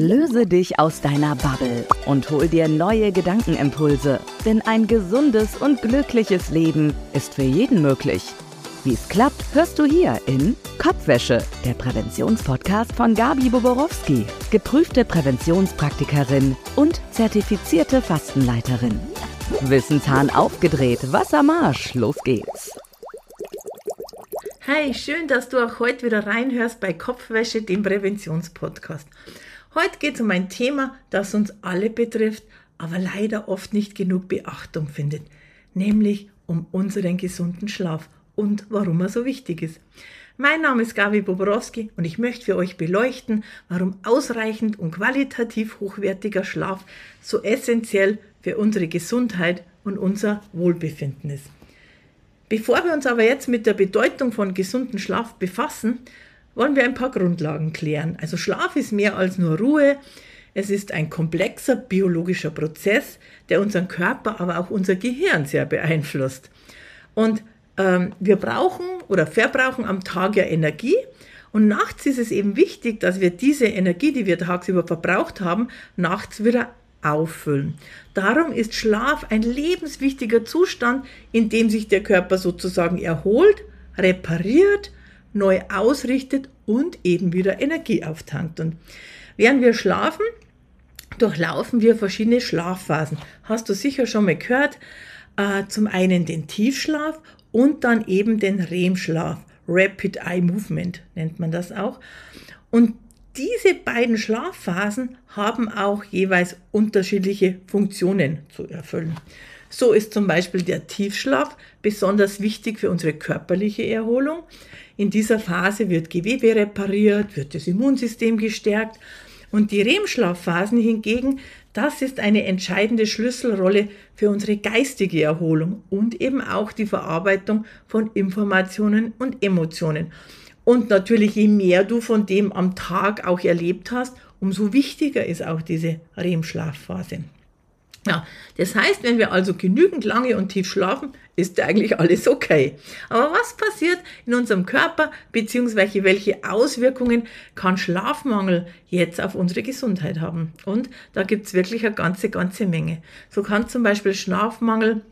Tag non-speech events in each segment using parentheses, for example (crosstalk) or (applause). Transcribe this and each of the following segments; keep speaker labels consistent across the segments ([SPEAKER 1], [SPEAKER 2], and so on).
[SPEAKER 1] Löse dich aus deiner Bubble und hol dir neue Gedankenimpulse. Denn ein gesundes und glückliches Leben ist für jeden möglich. Wie es klappt, hörst du hier in Kopfwäsche, der Präventionspodcast von Gabi Boborowski, geprüfte Präventionspraktikerin und zertifizierte Fastenleiterin. Wissenshahn aufgedreht, Wassermarsch, los geht's.
[SPEAKER 2] Hi, schön, dass du auch heute wieder reinhörst bei Kopfwäsche, dem Präventionspodcast. Heute geht es um ein Thema, das uns alle betrifft, aber leider oft nicht genug Beachtung findet, nämlich um unseren gesunden Schlaf und warum er so wichtig ist. Mein Name ist Gabi Boborowski und ich möchte für euch beleuchten, warum ausreichend und qualitativ hochwertiger Schlaf so essentiell für unsere Gesundheit und unser Wohlbefinden ist. Bevor wir uns aber jetzt mit der Bedeutung von gesundem Schlaf befassen, wollen wir ein paar Grundlagen klären. Also Schlaf ist mehr als nur Ruhe. Es ist ein komplexer biologischer Prozess, der unseren Körper, aber auch unser Gehirn sehr beeinflusst. Und ähm, wir brauchen oder verbrauchen am Tag ja Energie. Und nachts ist es eben wichtig, dass wir diese Energie, die wir tagsüber verbraucht haben, nachts wieder auffüllen. Darum ist Schlaf ein lebenswichtiger Zustand, in dem sich der Körper sozusagen erholt, repariert, neu ausrichtet und eben wieder Energie auftankt. Und während wir schlafen, durchlaufen wir verschiedene Schlafphasen. Hast du sicher schon mal gehört? Äh, zum einen den Tiefschlaf und dann eben den REM-Schlaf. Rapid Eye Movement nennt man das auch. Und diese beiden Schlafphasen haben auch jeweils unterschiedliche Funktionen zu erfüllen. So ist zum Beispiel der Tiefschlaf besonders wichtig für unsere körperliche Erholung. In dieser Phase wird Gewebe repariert, wird das Immunsystem gestärkt und die REM-Schlafphasen hingegen das ist eine entscheidende Schlüsselrolle für unsere geistige Erholung und eben auch die Verarbeitung von Informationen und Emotionen. Und natürlich, je mehr du von dem am Tag auch erlebt hast, umso wichtiger ist auch diese REM-Schlafphase. Ja, das heißt, wenn wir also genügend lange und tief schlafen, ist eigentlich alles okay. Aber was passiert in unserem Körper, beziehungsweise welche Auswirkungen kann Schlafmangel jetzt auf unsere Gesundheit haben? Und da gibt's wirklich eine ganze, ganze Menge. So kann zum Beispiel Schlafmangel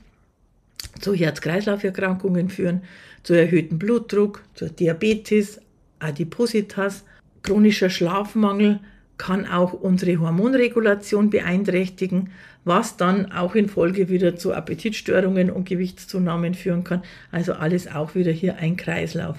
[SPEAKER 2] zu Herz-Kreislauf-Erkrankungen führen, zu erhöhtem Blutdruck, zu Diabetes, Adipositas, chronischer Schlafmangel kann auch unsere Hormonregulation beeinträchtigen, was dann auch in Folge wieder zu Appetitstörungen und Gewichtszunahmen führen kann. Also alles auch wieder hier ein Kreislauf.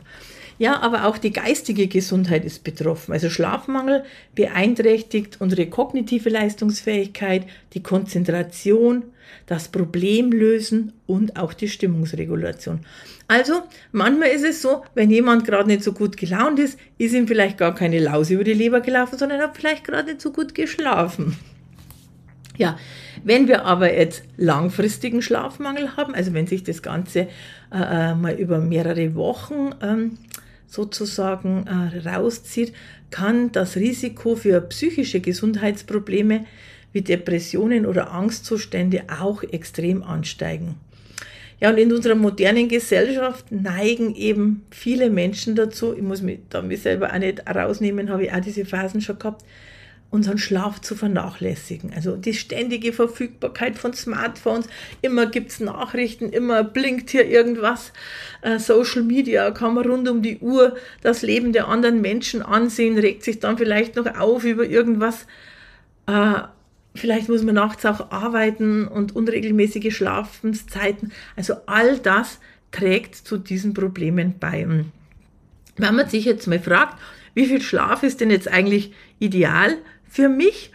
[SPEAKER 2] Ja, aber auch die geistige Gesundheit ist betroffen. Also Schlafmangel beeinträchtigt unsere kognitive Leistungsfähigkeit, die Konzentration, das Problemlösen und auch die Stimmungsregulation. Also manchmal ist es so, wenn jemand gerade nicht so gut gelaunt ist, ist ihm vielleicht gar keine Laus über die Leber gelaufen, sondern hat vielleicht gerade nicht so gut geschlafen. Ja, wenn wir aber jetzt langfristigen Schlafmangel haben, also wenn sich das Ganze äh, äh mal über mehrere Wochen ähm, sozusagen äh, rauszieht, kann das Risiko für psychische Gesundheitsprobleme wie Depressionen oder Angstzustände auch extrem ansteigen. Ja, und in unserer modernen Gesellschaft neigen eben viele Menschen dazu, ich muss mich da mich selber auch nicht rausnehmen, habe ich auch diese Phasen schon gehabt, unseren Schlaf zu vernachlässigen. Also die ständige Verfügbarkeit von Smartphones, immer gibt es Nachrichten, immer blinkt hier irgendwas. Äh, Social Media kann man rund um die Uhr das Leben der anderen Menschen ansehen, regt sich dann vielleicht noch auf über irgendwas. Äh, vielleicht muss man nachts auch arbeiten und unregelmäßige Schlafenszeiten. Also all das trägt zu diesen Problemen bei. Wenn man sich jetzt mal fragt, wie viel Schlaf ist denn jetzt eigentlich ideal für mich,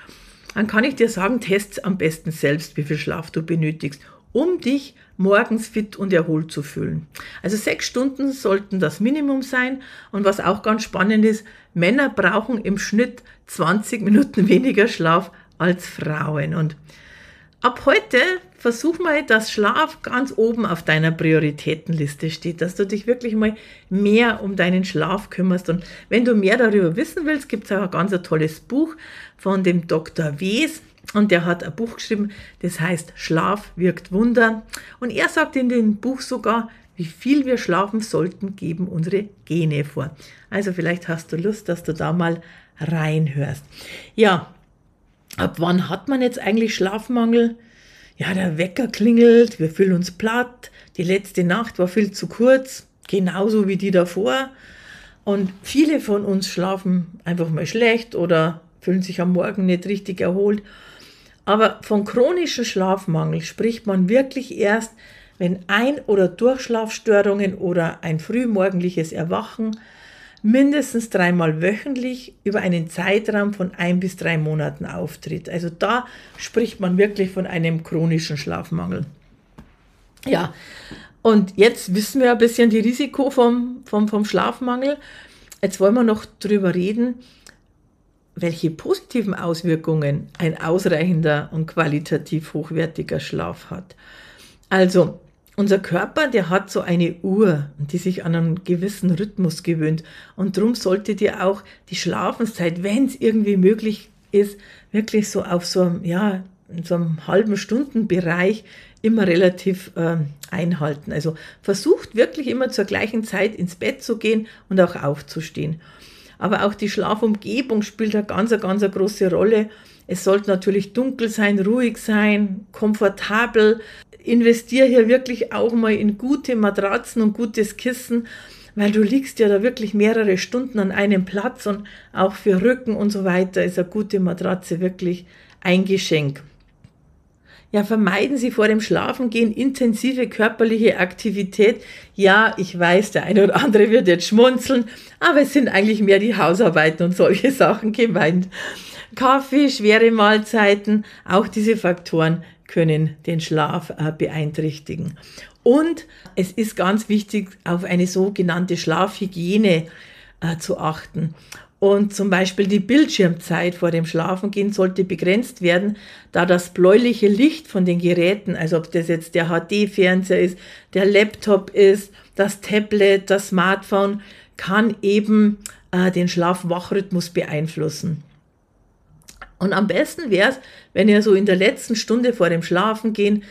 [SPEAKER 2] dann kann ich dir sagen, test am besten selbst, wie viel Schlaf du benötigst, um dich morgens fit und erholt zu fühlen. Also sechs Stunden sollten das Minimum sein. Und was auch ganz spannend ist, Männer brauchen im Schnitt 20 Minuten (laughs) weniger Schlaf als Frauen. Und ab heute versuch mal, dass Schlaf ganz oben auf deiner Prioritätenliste steht, dass du dich wirklich mal mehr um deinen Schlaf kümmerst. Und wenn du mehr darüber wissen willst, gibt es auch ein ganz tolles Buch von dem Dr. Wes. Und der hat ein Buch geschrieben, das heißt Schlaf wirkt Wunder. Und er sagt in dem Buch sogar, wie viel wir schlafen sollten, geben unsere Gene vor. Also vielleicht hast du Lust, dass du da mal reinhörst. Ja, ab wann hat man jetzt eigentlich Schlafmangel? Ja, der Wecker klingelt, wir fühlen uns platt, die letzte Nacht war viel zu kurz, genauso wie die davor. Und viele von uns schlafen einfach mal schlecht oder fühlen sich am Morgen nicht richtig erholt. Aber von chronischem Schlafmangel spricht man wirklich erst, wenn Ein- oder Durchschlafstörungen oder ein frühmorgendliches Erwachen mindestens dreimal wöchentlich über einen Zeitraum von ein bis drei Monaten auftritt. Also da spricht man wirklich von einem chronischen Schlafmangel. Ja, und jetzt wissen wir ein bisschen die Risiko vom, vom, vom Schlafmangel. Jetzt wollen wir noch drüber reden, welche positiven Auswirkungen ein ausreichender und qualitativ hochwertiger Schlaf hat. Also, unser Körper, der hat so eine Uhr, die sich an einen gewissen Rhythmus gewöhnt. Und darum sollte dir auch die Schlafenszeit, wenn es irgendwie möglich ist, wirklich so auf so einem, ja, in so einem halben Stundenbereich immer relativ äh, einhalten. Also versucht wirklich immer zur gleichen Zeit ins Bett zu gehen und auch aufzustehen. Aber auch die Schlafumgebung spielt eine ganz, ganz große Rolle. Es sollte natürlich dunkel sein, ruhig sein, komfortabel investiere hier wirklich auch mal in gute Matratzen und gutes Kissen, weil du liegst ja da wirklich mehrere Stunden an einem Platz und auch für Rücken und so weiter ist eine gute Matratze wirklich ein Geschenk. Ja, vermeiden Sie vor dem Schlafengehen intensive körperliche Aktivität. Ja, ich weiß, der eine oder andere wird jetzt schmunzeln, aber es sind eigentlich mehr die Hausarbeiten und solche (laughs) Sachen gemeint. Kaffee, schwere Mahlzeiten, auch diese Faktoren können den Schlaf äh, beeinträchtigen. Und es ist ganz wichtig, auf eine sogenannte Schlafhygiene äh, zu achten. Und zum Beispiel die Bildschirmzeit vor dem Schlafengehen sollte begrenzt werden, da das bläuliche Licht von den Geräten, also ob das jetzt der HD-Fernseher ist, der Laptop ist, das Tablet, das Smartphone, kann eben äh, den Schlaf-Wach-Rhythmus beeinflussen. Und am besten wäre es, wenn ihr so in der letzten Stunde vor dem Schlafengehen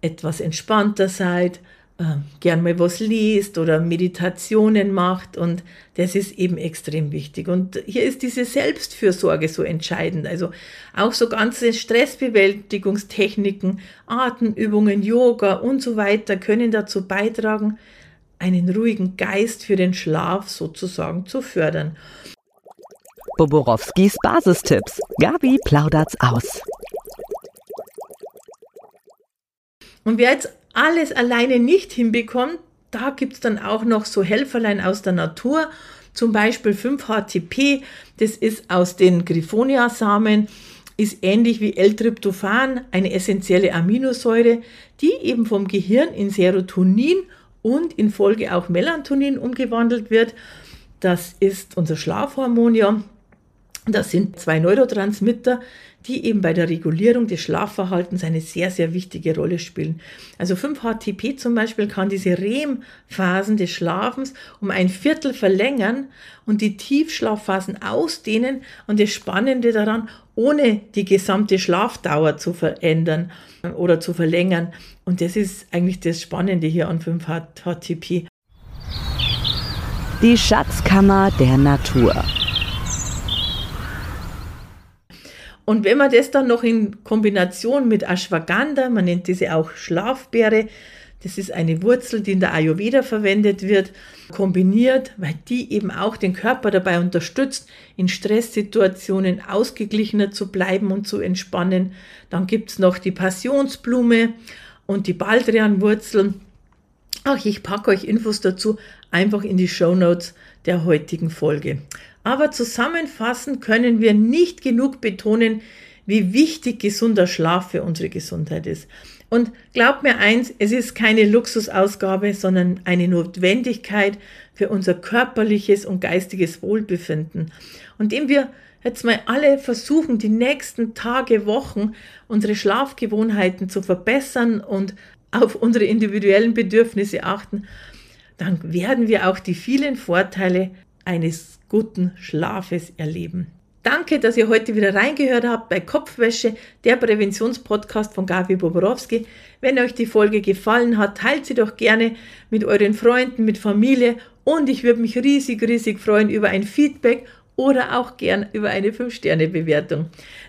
[SPEAKER 2] etwas entspannter seid, äh, gern mal was liest oder Meditationen macht und das ist eben extrem wichtig. Und hier ist diese Selbstfürsorge so entscheidend. Also auch so ganze Stressbewältigungstechniken, Atemübungen, Yoga und so weiter können dazu beitragen, einen ruhigen Geist für den Schlaf sozusagen zu fördern.
[SPEAKER 1] Boborowskis Basistipps. Gabi plaudert's aus.
[SPEAKER 2] Und wer jetzt alles alleine nicht hinbekommt, da gibt es dann auch noch so Helferlein aus der Natur, zum Beispiel 5-HTP, das ist aus den Griffonia-Samen, ist ähnlich wie L-Tryptophan, eine essentielle Aminosäure, die eben vom Gehirn in Serotonin und in Folge auch Melatonin umgewandelt wird. Das ist unser Schlafhormon ja. Das sind zwei Neurotransmitter, die eben bei der Regulierung des Schlafverhaltens eine sehr, sehr wichtige Rolle spielen. Also 5-HTP zum Beispiel kann diese REM-Phasen des Schlafens um ein Viertel verlängern und die Tiefschlafphasen ausdehnen und das Spannende daran, ohne die gesamte Schlafdauer zu verändern oder zu verlängern. Und das ist eigentlich das Spannende hier an 5-HTP.
[SPEAKER 1] Die Schatzkammer der Natur.
[SPEAKER 2] Und wenn man das dann noch in Kombination mit Ashwagandha, man nennt diese auch Schlafbeere, das ist eine Wurzel, die in der Ayurveda verwendet wird, kombiniert, weil die eben auch den Körper dabei unterstützt, in Stresssituationen ausgeglichener zu bleiben und zu entspannen. Dann gibt es noch die Passionsblume und die Baldrianwurzel. Ach, ich packe euch Infos dazu einfach in die Show Notes der heutigen Folge. Aber zusammenfassend können wir nicht genug betonen, wie wichtig gesunder Schlaf für unsere Gesundheit ist. Und glaubt mir eins, es ist keine Luxusausgabe, sondern eine Notwendigkeit für unser körperliches und geistiges Wohlbefinden. Und indem wir jetzt mal alle versuchen, die nächsten Tage, Wochen unsere Schlafgewohnheiten zu verbessern und auf unsere individuellen Bedürfnisse achten, dann werden wir auch die vielen Vorteile eines guten Schlafes erleben. Danke, dass ihr heute wieder reingehört habt bei Kopfwäsche, der Präventionspodcast von Gabi Boborowski. Wenn euch die Folge gefallen hat, teilt sie doch gerne mit euren Freunden, mit Familie und ich würde mich riesig, riesig freuen über ein Feedback oder auch gern über eine 5-Sterne-Bewertung.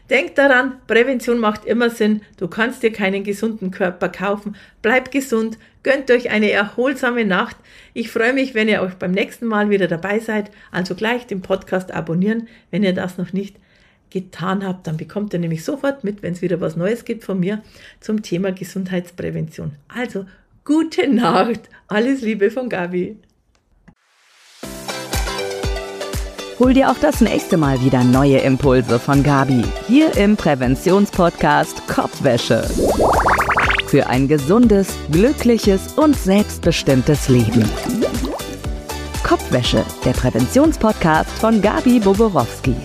[SPEAKER 2] Denk daran, Prävention macht immer Sinn. Du kannst dir keinen gesunden Körper kaufen. Bleib gesund, gönnt euch eine erholsame Nacht. Ich freue mich, wenn ihr euch beim nächsten Mal wieder dabei seid. Also gleich den Podcast abonnieren, wenn ihr das noch nicht getan habt. Dann bekommt ihr nämlich sofort mit, wenn es wieder was Neues gibt von mir zum Thema Gesundheitsprävention. Also gute Nacht. Alles Liebe von Gabi.
[SPEAKER 1] Hol dir auch das nächste Mal wieder neue Impulse von Gabi hier im Präventionspodcast Kopfwäsche. Für ein gesundes, glückliches und selbstbestimmtes Leben. Kopfwäsche, der Präventionspodcast von Gabi Boborowski.